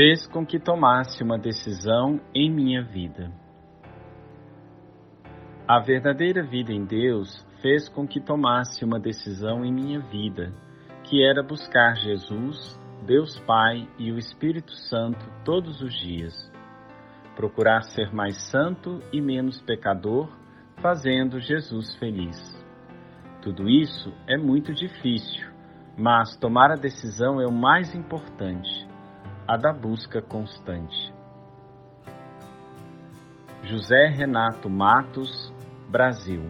fez com que tomasse uma decisão em minha vida. A verdadeira vida em Deus fez com que tomasse uma decisão em minha vida, que era buscar Jesus, Deus Pai e o Espírito Santo todos os dias. Procurar ser mais santo e menos pecador, fazendo Jesus feliz. Tudo isso é muito difícil, mas tomar a decisão é o mais importante, a da busca constante. José Renato Matos, Brasil